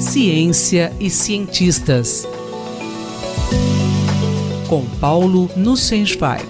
Ciência e cientistas. Com Paulo Nussensweig.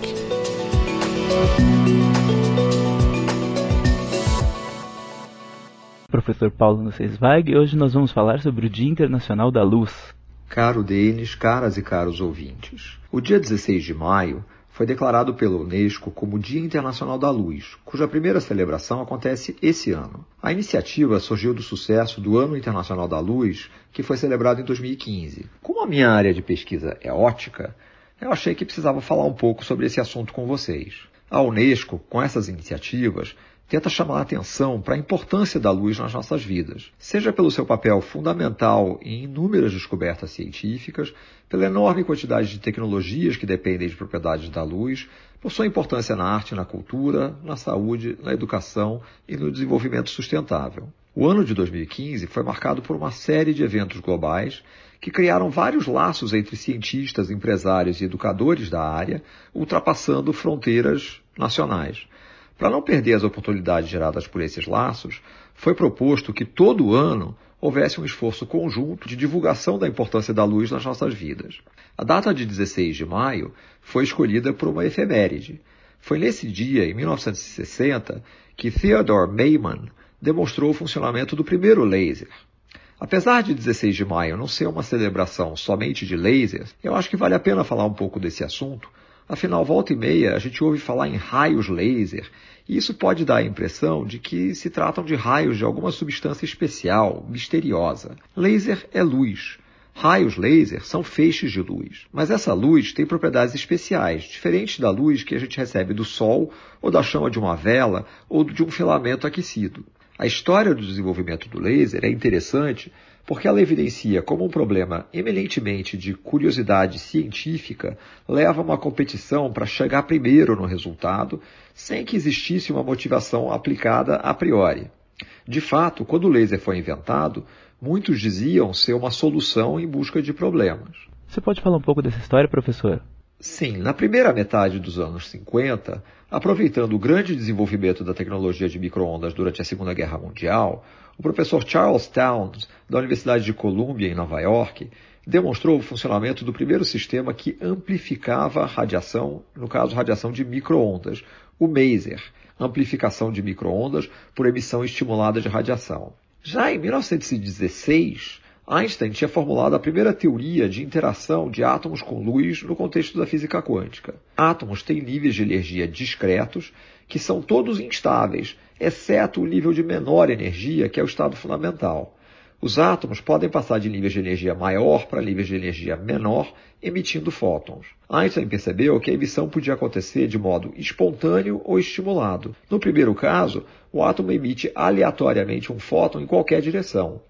Professor Paulo Nussensweig, hoje nós vamos falar sobre o Dia Internacional da Luz. Caro Denis, caras e caros ouvintes, o dia 16 de maio foi declarado pela Unesco como Dia Internacional da Luz, cuja primeira celebração acontece esse ano. A iniciativa surgiu do sucesso do Ano Internacional da Luz, que foi celebrado em 2015. Como a minha área de pesquisa é ótica, eu achei que precisava falar um pouco sobre esse assunto com vocês. A Unesco, com essas iniciativas, tenta chamar a atenção para a importância da luz nas nossas vidas, seja pelo seu papel fundamental em inúmeras descobertas científicas, pela enorme quantidade de tecnologias que dependem de propriedades da luz, por sua importância na arte na cultura, na saúde, na educação e no desenvolvimento sustentável. O ano de 2015 foi marcado por uma série de eventos globais que criaram vários laços entre cientistas, empresários e educadores da área, ultrapassando fronteiras nacionais. Para não perder as oportunidades geradas por esses laços, foi proposto que todo ano houvesse um esforço conjunto de divulgação da importância da luz nas nossas vidas. A data de 16 de maio foi escolhida por uma efeméride. Foi nesse dia, em 1960, que Theodore Mayman demonstrou o funcionamento do primeiro laser. Apesar de 16 de maio não ser uma celebração somente de lasers, eu acho que vale a pena falar um pouco desse assunto, Afinal, volta e meia, a gente ouve falar em raios laser, e isso pode dar a impressão de que se tratam de raios de alguma substância especial, misteriosa. Laser é luz. Raios laser são feixes de luz, mas essa luz tem propriedades especiais, diferentes da luz que a gente recebe do Sol, ou da chama de uma vela, ou de um filamento aquecido. A história do desenvolvimento do laser é interessante porque ela evidencia como um problema eminentemente de curiosidade científica leva a uma competição para chegar primeiro no resultado, sem que existisse uma motivação aplicada a priori. De fato, quando o laser foi inventado, muitos diziam ser uma solução em busca de problemas. Você pode falar um pouco dessa história, professor? Sim, na primeira metade dos anos 50, aproveitando o grande desenvolvimento da tecnologia de microondas durante a Segunda Guerra Mundial, o professor Charles Towns, da Universidade de Columbia, em Nova York, demonstrou o funcionamento do primeiro sistema que amplificava a radiação, no caso, radiação de microondas, o maser, amplificação de microondas por emissão estimulada de radiação. Já em 1916, Einstein tinha formulado a primeira teoria de interação de átomos com luz no contexto da física quântica. Átomos têm níveis de energia discretos que são todos instáveis, exceto o nível de menor energia, que é o estado fundamental. Os átomos podem passar de níveis de energia maior para níveis de energia menor, emitindo fótons. Einstein percebeu que a emissão podia acontecer de modo espontâneo ou estimulado. No primeiro caso, o átomo emite aleatoriamente um fóton em qualquer direção.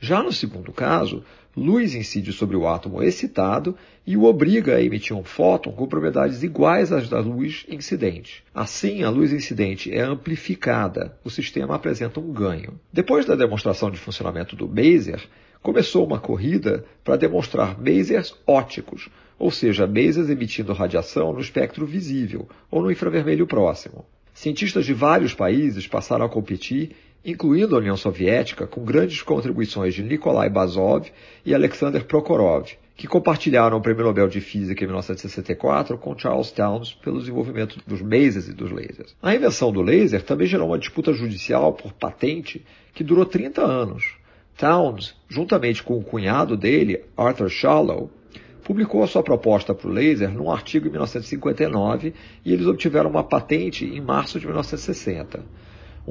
Já no segundo caso, luz incide sobre o átomo excitado e o obriga a emitir um fóton com propriedades iguais às da luz incidente. Assim, a luz incidente é amplificada, o sistema apresenta um ganho. Depois da demonstração de funcionamento do Maser, começou uma corrida para demonstrar masers óticos, ou seja, masers emitindo radiação no espectro visível ou no infravermelho próximo. Cientistas de vários países passaram a competir incluindo a União Soviética, com grandes contribuições de Nikolai Bazov e Alexander Prokhorov, que compartilharam o Prêmio Nobel de Física em 1964 com Charles Towns pelo desenvolvimento dos masers e dos lasers. A invenção do laser também gerou uma disputa judicial por patente que durou 30 anos. Towns, juntamente com o cunhado dele, Arthur Shallow, publicou a sua proposta para o laser num artigo em 1959 e eles obtiveram uma patente em março de 1960.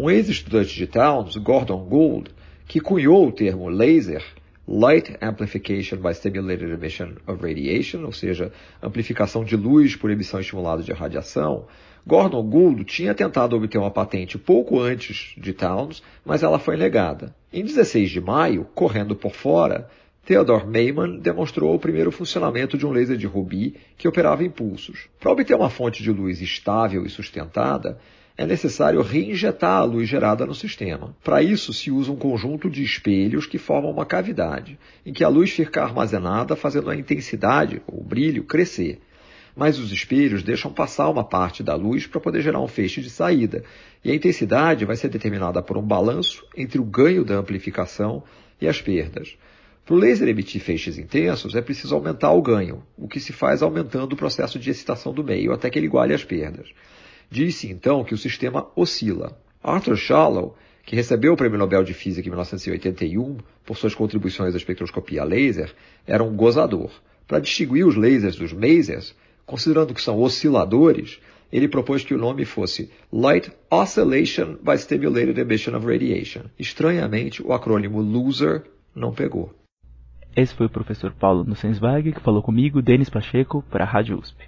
Um ex-estudante de Towns, Gordon Gould, que cunhou o termo laser, Light Amplification by Stimulated Emission of Radiation, ou seja, amplificação de luz por emissão estimulada de radiação, Gordon Gould tinha tentado obter uma patente pouco antes de Towns, mas ela foi negada. Em 16 de maio, correndo por fora, Theodore Mayman demonstrou o primeiro funcionamento de um laser de rubi que operava impulsos. Para obter uma fonte de luz estável e sustentada, é necessário reinjetar a luz gerada no sistema. Para isso, se usa um conjunto de espelhos que formam uma cavidade, em que a luz fica armazenada, fazendo a intensidade, ou brilho, crescer. mas os espelhos deixam passar uma parte da luz para poder gerar um feixe de saída, e a intensidade vai ser determinada por um balanço entre o ganho da amplificação e as perdas. Para o laser emitir feixes intensos, é preciso aumentar o ganho, o que se faz aumentando o processo de excitação do meio até que ele iguale as perdas. Diz-se então que o sistema oscila. Arthur Shallow, que recebeu o Prêmio Nobel de Física em 1981 por suas contribuições à espectroscopia laser, era um gozador. Para distinguir os lasers dos masers, considerando que são osciladores, ele propôs que o nome fosse Light Oscillation by Stimulated Emission of Radiation. Estranhamente, o acrônimo LOSER não pegou. Esse foi o professor Paulo Nussensweig que falou comigo, Denis Pacheco, para a Rádio USP.